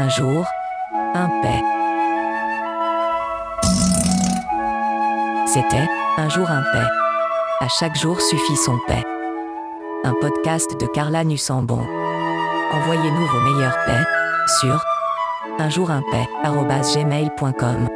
Un jour, un paix. C'était Un jour un paix. À chaque jour suffit son paix. Un podcast de Carla Nussambon. Envoyez-nous vos meilleurs paix sur unjourimpaix.gmail.com